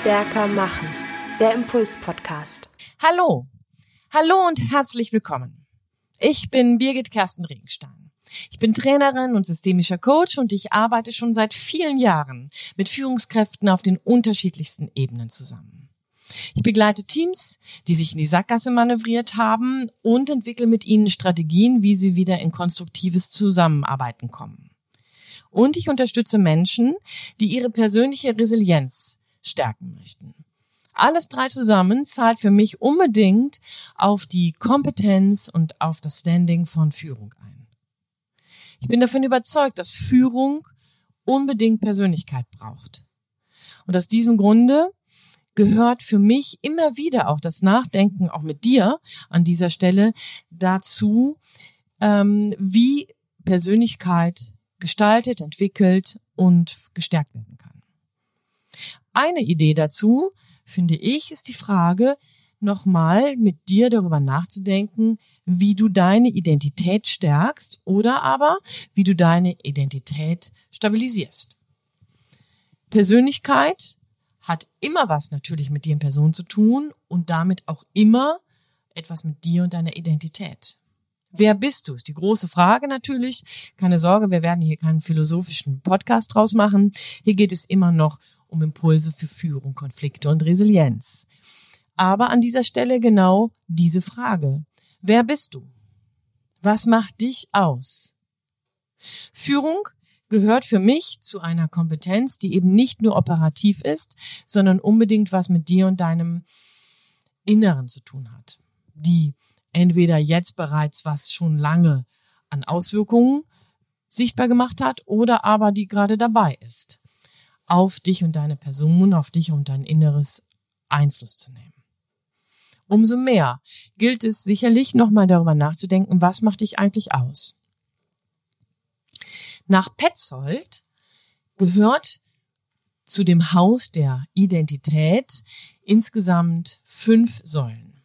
Stärker machen. Der Impuls-Podcast. Hallo. Hallo und herzlich willkommen. Ich bin Birgit Kersten Regenstein. Ich bin Trainerin und systemischer Coach und ich arbeite schon seit vielen Jahren mit Führungskräften auf den unterschiedlichsten Ebenen zusammen. Ich begleite Teams, die sich in die Sackgasse manövriert haben und entwickle mit ihnen Strategien, wie sie wieder in konstruktives Zusammenarbeiten kommen. Und ich unterstütze Menschen, die ihre persönliche Resilienz stärken möchten. Alles drei zusammen zahlt für mich unbedingt auf die Kompetenz und auf das Standing von Führung ein. Ich bin davon überzeugt, dass Führung unbedingt Persönlichkeit braucht. Und aus diesem Grunde gehört für mich immer wieder auch das Nachdenken, auch mit dir an dieser Stelle, dazu, ähm, wie Persönlichkeit gestaltet, entwickelt und gestärkt werden kann. Eine Idee dazu, finde ich, ist die Frage, nochmal mit dir darüber nachzudenken, wie du deine Identität stärkst oder aber wie du deine Identität stabilisierst. Persönlichkeit hat immer was natürlich mit dir in Person zu tun und damit auch immer etwas mit dir und deiner Identität. Wer bist du? Ist die große Frage natürlich. Keine Sorge, wir werden hier keinen philosophischen Podcast draus machen. Hier geht es immer noch um Impulse für Führung, Konflikte und Resilienz. Aber an dieser Stelle genau diese Frage. Wer bist du? Was macht dich aus? Führung gehört für mich zu einer Kompetenz, die eben nicht nur operativ ist, sondern unbedingt was mit dir und deinem Inneren zu tun hat. Die entweder jetzt bereits was schon lange an Auswirkungen sichtbar gemacht hat oder aber die gerade dabei ist, auf dich und deine Person, auf dich und dein Inneres Einfluss zu nehmen. Umso mehr gilt es sicherlich nochmal darüber nachzudenken, was macht dich eigentlich aus? Nach Petzold gehört zu dem Haus der Identität insgesamt fünf Säulen.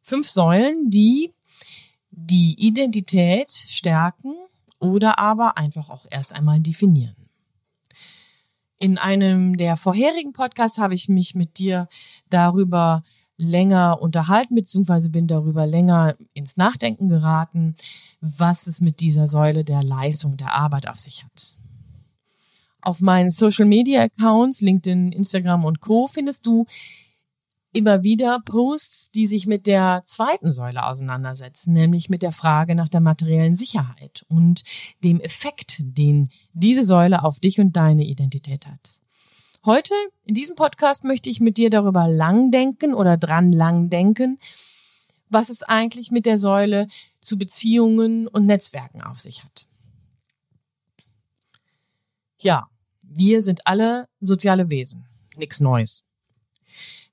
Fünf Säulen, die die Identität stärken oder aber einfach auch erst einmal definieren. In einem der vorherigen Podcasts habe ich mich mit dir darüber länger unterhalten, beziehungsweise bin darüber länger ins Nachdenken geraten, was es mit dieser Säule der Leistung, der Arbeit auf sich hat. Auf meinen Social Media Accounts, LinkedIn, Instagram und Co. findest du immer wieder Posts, die sich mit der zweiten Säule auseinandersetzen, nämlich mit der Frage nach der materiellen Sicherheit und dem Effekt, den diese Säule auf dich und deine Identität hat. Heute in diesem Podcast möchte ich mit dir darüber lang denken oder dran lang denken, was es eigentlich mit der Säule zu Beziehungen und Netzwerken auf sich hat. Ja, wir sind alle soziale Wesen. Nichts Neues.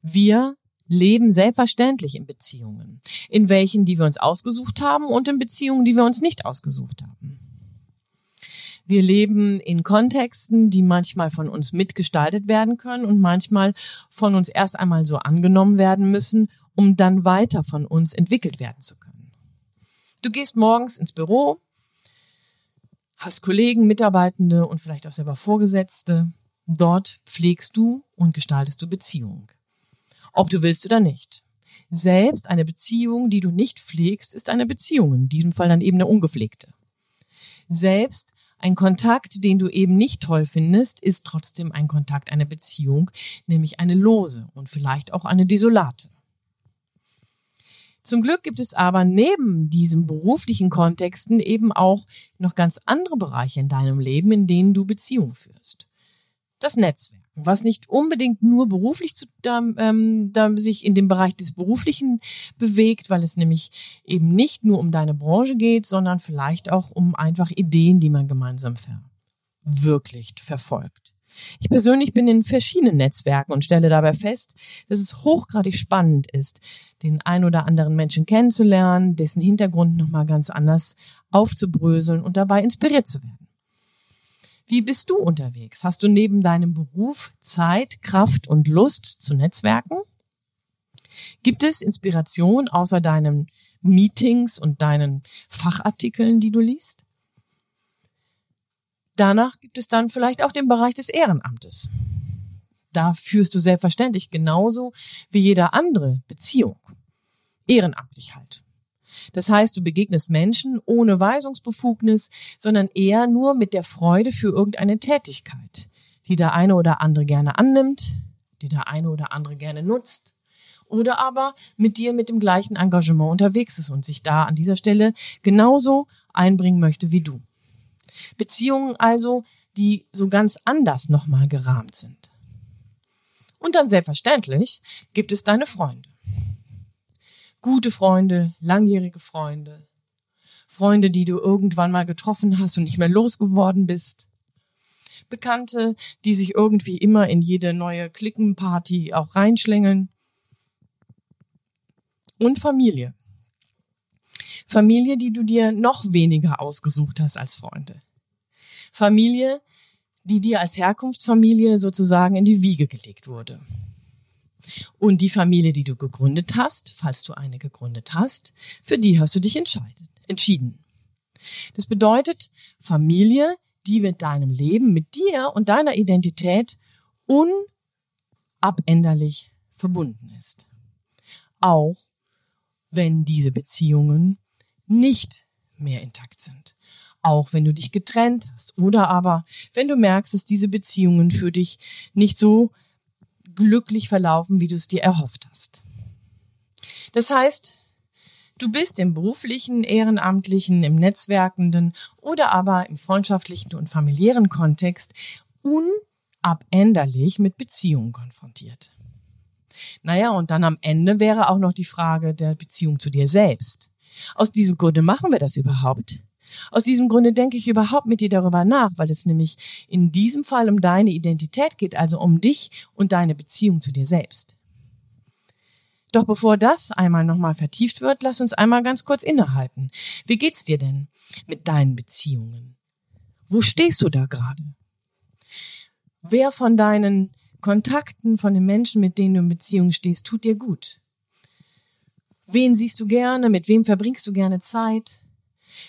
Wir leben selbstverständlich in Beziehungen, in welchen, die wir uns ausgesucht haben und in Beziehungen, die wir uns nicht ausgesucht haben. Wir leben in Kontexten, die manchmal von uns mitgestaltet werden können und manchmal von uns erst einmal so angenommen werden müssen, um dann weiter von uns entwickelt werden zu können. Du gehst morgens ins Büro, hast Kollegen, Mitarbeitende und vielleicht auch selber Vorgesetzte. Dort pflegst du und gestaltest du Beziehungen. Ob du willst oder nicht. Selbst eine Beziehung, die du nicht pflegst, ist eine Beziehung, in diesem Fall dann eben eine ungepflegte. Selbst ein Kontakt, den du eben nicht toll findest, ist trotzdem ein Kontakt, eine Beziehung, nämlich eine lose und vielleicht auch eine desolate. Zum Glück gibt es aber neben diesen beruflichen Kontexten eben auch noch ganz andere Bereiche in deinem Leben, in denen du Beziehungen führst. Das Netzwerk was nicht unbedingt nur beruflich zu, da, ähm, da sich in dem Bereich des Beruflichen bewegt, weil es nämlich eben nicht nur um deine Branche geht, sondern vielleicht auch um einfach Ideen, die man gemeinsam verwirklicht, verfolgt. Ich persönlich bin in verschiedenen Netzwerken und stelle dabei fest, dass es hochgradig spannend ist, den ein oder anderen Menschen kennenzulernen, dessen Hintergrund nochmal ganz anders aufzubröseln und dabei inspiriert zu werden. Wie bist du unterwegs? Hast du neben deinem Beruf Zeit, Kraft und Lust zu Netzwerken? Gibt es Inspiration außer deinen Meetings und deinen Fachartikeln, die du liest? Danach gibt es dann vielleicht auch den Bereich des Ehrenamtes. Da führst du selbstverständlich genauso wie jeder andere Beziehung. Ehrenamtlich halt. Das heißt, du begegnest Menschen ohne Weisungsbefugnis, sondern eher nur mit der Freude für irgendeine Tätigkeit, die der eine oder andere gerne annimmt, die der eine oder andere gerne nutzt, oder aber mit dir mit dem gleichen Engagement unterwegs ist und sich da an dieser Stelle genauso einbringen möchte wie du. Beziehungen also, die so ganz anders nochmal gerahmt sind. Und dann selbstverständlich gibt es deine Freunde. Gute Freunde, langjährige Freunde, Freunde, die du irgendwann mal getroffen hast und nicht mehr losgeworden bist. Bekannte, die sich irgendwie immer in jede neue Klickenparty auch reinschlängeln. Und Familie. Familie, die du dir noch weniger ausgesucht hast als Freunde. Familie, die dir als Herkunftsfamilie sozusagen in die Wiege gelegt wurde. Und die Familie, die du gegründet hast, falls du eine gegründet hast, für die hast du dich entschieden. Das bedeutet Familie, die mit deinem Leben, mit dir und deiner Identität unabänderlich verbunden ist. Auch wenn diese Beziehungen nicht mehr intakt sind. Auch wenn du dich getrennt hast oder aber wenn du merkst, dass diese Beziehungen für dich nicht so glücklich verlaufen, wie du es dir erhofft hast. Das heißt, du bist im beruflichen, ehrenamtlichen, im netzwerkenden oder aber im freundschaftlichen und familiären Kontext unabänderlich mit Beziehungen konfrontiert. Naja, und dann am Ende wäre auch noch die Frage der Beziehung zu dir selbst. Aus diesem Grunde machen wir das überhaupt. Aus diesem Grunde denke ich überhaupt mit dir darüber nach, weil es nämlich in diesem Fall um deine Identität geht, also um dich und deine Beziehung zu dir selbst. Doch bevor das einmal nochmal vertieft wird, lass uns einmal ganz kurz innehalten. Wie geht's dir denn mit deinen Beziehungen? Wo stehst du da gerade? Wer von deinen Kontakten, von den Menschen, mit denen du in Beziehung stehst, tut dir gut? Wen siehst du gerne? Mit wem verbringst du gerne Zeit?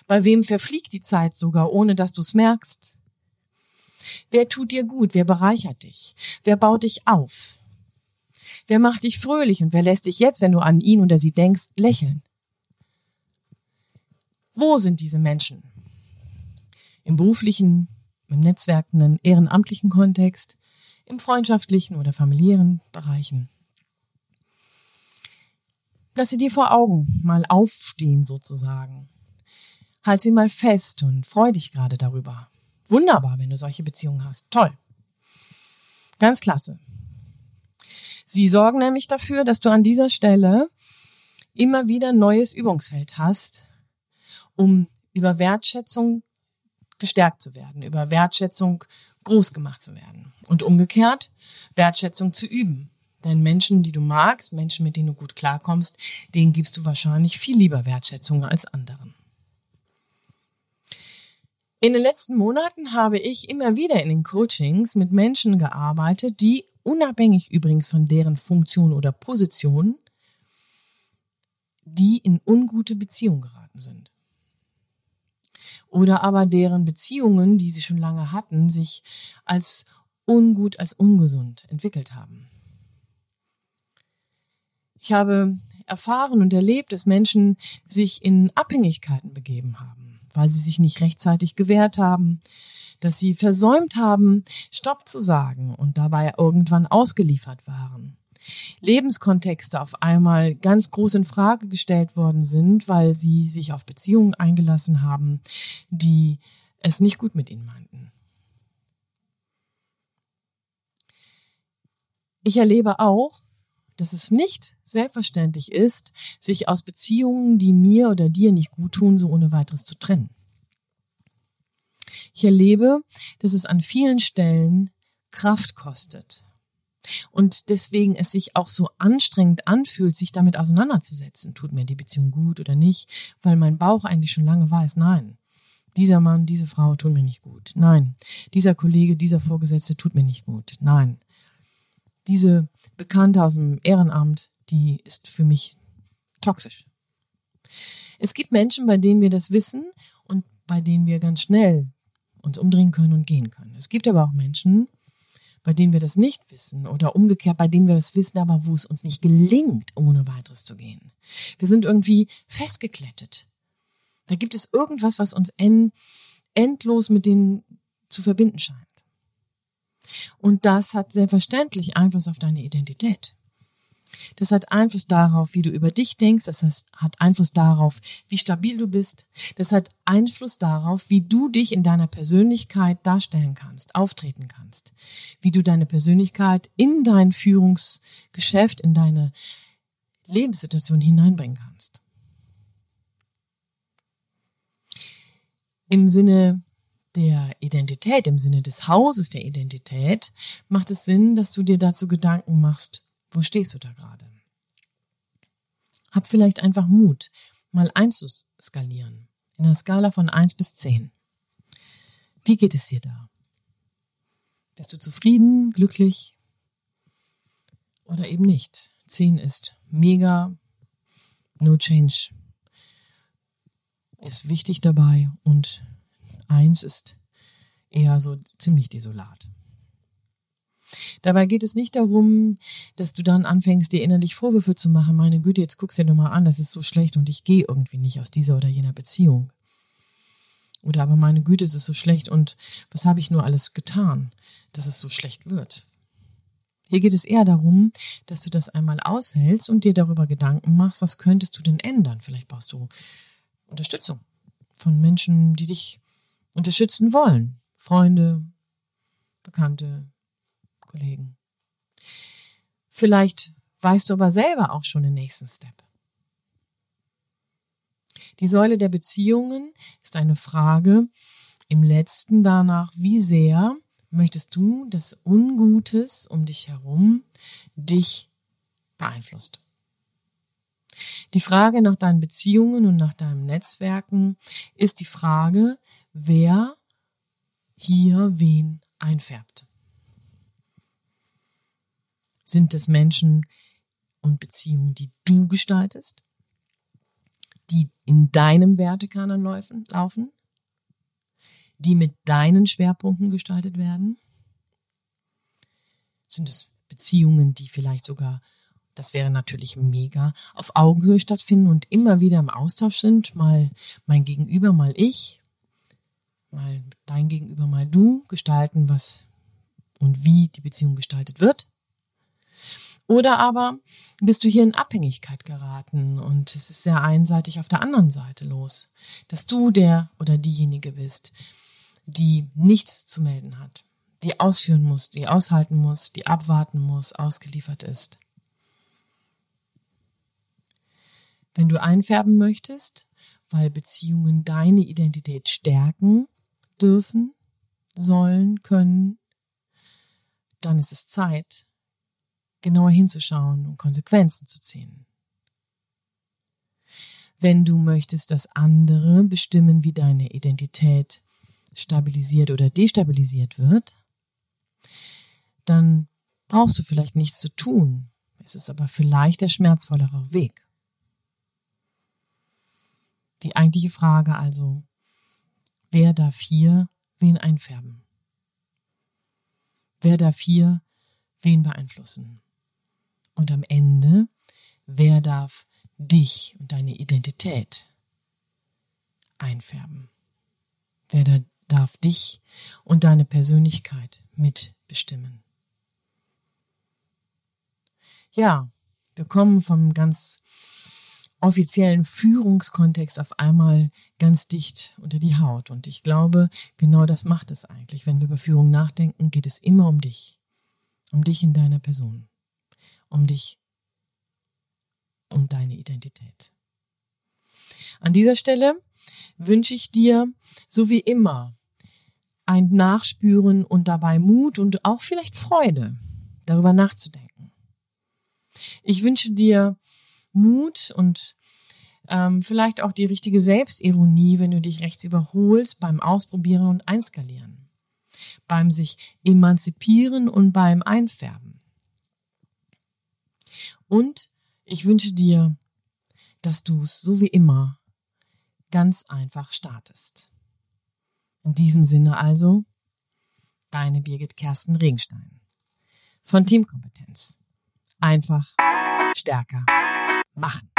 Bei wem verfliegt die Zeit sogar, ohne dass du es merkst? Wer tut dir gut? Wer bereichert dich? Wer baut dich auf? Wer macht dich fröhlich und wer lässt dich jetzt, wenn du an ihn oder sie denkst, lächeln? Wo sind diese Menschen? Im beruflichen, im netzwerkenden, ehrenamtlichen Kontext, im freundschaftlichen oder familiären Bereichen. Lass sie dir vor Augen mal aufstehen sozusagen. Halt sie mal fest und freu dich gerade darüber. Wunderbar, wenn du solche Beziehungen hast. Toll. Ganz klasse. Sie sorgen nämlich dafür, dass du an dieser Stelle immer wieder neues Übungsfeld hast, um über Wertschätzung gestärkt zu werden, über Wertschätzung groß gemacht zu werden und umgekehrt Wertschätzung zu üben. Denn Menschen, die du magst, Menschen, mit denen du gut klarkommst, denen gibst du wahrscheinlich viel lieber Wertschätzung als anderen. In den letzten Monaten habe ich immer wieder in den Coachings mit Menschen gearbeitet, die unabhängig übrigens von deren Funktion oder Position, die in ungute Beziehungen geraten sind. Oder aber deren Beziehungen, die sie schon lange hatten, sich als ungut, als ungesund entwickelt haben. Ich habe erfahren und erlebt, dass Menschen sich in Abhängigkeiten begeben haben weil sie sich nicht rechtzeitig gewehrt haben, dass sie versäumt haben, Stopp zu sagen und dabei irgendwann ausgeliefert waren. Lebenskontexte auf einmal ganz groß in Frage gestellt worden sind, weil sie sich auf Beziehungen eingelassen haben, die es nicht gut mit ihnen meinten. Ich erlebe auch, dass es nicht selbstverständlich ist, sich aus Beziehungen, die mir oder dir nicht gut tun, so ohne weiteres zu trennen. Ich erlebe, dass es an vielen Stellen Kraft kostet. Und deswegen es sich auch so anstrengend anfühlt, sich damit auseinanderzusetzen. Tut mir die Beziehung gut oder nicht? Weil mein Bauch eigentlich schon lange weiß, nein. Dieser Mann, diese Frau tun mir nicht gut. Nein. Dieser Kollege, dieser Vorgesetzte tut mir nicht gut. Nein diese Bekannte aus dem Ehrenamt, die ist für mich toxisch. Es gibt Menschen, bei denen wir das wissen und bei denen wir ganz schnell uns umdrehen können und gehen können. Es gibt aber auch Menschen, bei denen wir das nicht wissen oder umgekehrt, bei denen wir es wissen, aber wo es uns nicht gelingt, ohne weiteres zu gehen. Wir sind irgendwie festgeklettet. Da gibt es irgendwas, was uns en endlos mit denen zu verbinden scheint. Und das hat selbstverständlich Einfluss auf deine Identität. Das hat Einfluss darauf, wie du über dich denkst. Das hat Einfluss darauf, wie stabil du bist. Das hat Einfluss darauf, wie du dich in deiner Persönlichkeit darstellen kannst, auftreten kannst. Wie du deine Persönlichkeit in dein Führungsgeschäft, in deine Lebenssituation hineinbringen kannst. Im Sinne der Identität, im Sinne des Hauses der Identität, macht es Sinn, dass du dir dazu Gedanken machst, wo stehst du da gerade? Hab vielleicht einfach Mut, mal einzuskalieren. In einer Skala von eins bis zehn. Wie geht es dir da? Bist du zufrieden, glücklich oder eben nicht? Zehn ist mega, no change ist wichtig dabei und eins ist eher so ziemlich desolat. Dabei geht es nicht darum, dass du dann anfängst, dir innerlich Vorwürfe zu machen. Meine Güte, jetzt guckst du dir doch mal an, das ist so schlecht und ich gehe irgendwie nicht aus dieser oder jener Beziehung. Oder aber meine Güte, es ist so schlecht und was habe ich nur alles getan, dass es so schlecht wird. Hier geht es eher darum, dass du das einmal aushältst und dir darüber Gedanken machst, was könntest du denn ändern? Vielleicht brauchst du Unterstützung von Menschen, die dich unterstützen wollen. Freunde, Bekannte, Kollegen. Vielleicht weißt du aber selber auch schon den nächsten Step. Die Säule der Beziehungen ist eine Frage im letzten danach, wie sehr möchtest du, dass Ungutes um dich herum dich beeinflusst. Die Frage nach deinen Beziehungen und nach deinem Netzwerken ist die Frage, wer hier wen einfärbt. Sind es Menschen und Beziehungen, die du gestaltest, die in deinem Wertekanon laufen, die mit deinen Schwerpunkten gestaltet werden? Sind es Beziehungen, die vielleicht sogar, das wäre natürlich mega, auf Augenhöhe stattfinden und immer wieder im Austausch sind, mal mein Gegenüber, mal ich, mal dein Gegenüber, mal du, gestalten, was und wie die Beziehung gestaltet wird? Oder aber bist du hier in Abhängigkeit geraten und es ist sehr einseitig auf der anderen Seite los, dass du der oder diejenige bist, die nichts zu melden hat, die ausführen muss, die aushalten muss, die abwarten muss, ausgeliefert ist. Wenn du einfärben möchtest, weil Beziehungen deine Identität stärken dürfen, sollen, können, dann ist es Zeit, genauer hinzuschauen und Konsequenzen zu ziehen. Wenn du möchtest, dass andere bestimmen, wie deine Identität stabilisiert oder destabilisiert wird, dann brauchst du vielleicht nichts zu tun. Es ist aber vielleicht der schmerzvollere Weg. Die eigentliche Frage also, wer darf hier wen einfärben? Wer darf hier wen beeinflussen? Und am Ende, wer darf dich und deine Identität einfärben? Wer da darf dich und deine Persönlichkeit mitbestimmen? Ja, wir kommen vom ganz offiziellen Führungskontext auf einmal ganz dicht unter die Haut. Und ich glaube, genau das macht es eigentlich. Wenn wir über Führung nachdenken, geht es immer um dich. Um dich in deiner Person um dich und deine Identität. An dieser Stelle wünsche ich dir, so wie immer, ein Nachspüren und dabei Mut und auch vielleicht Freude, darüber nachzudenken. Ich wünsche dir Mut und ähm, vielleicht auch die richtige Selbstironie, wenn du dich rechts überholst beim Ausprobieren und Einskalieren, beim sich emanzipieren und beim Einfärben. Und ich wünsche dir, dass du es so wie immer ganz einfach startest. In diesem Sinne also, deine Birgit Kersten Regenstein. von Teamkompetenz. Einfach stärker machen.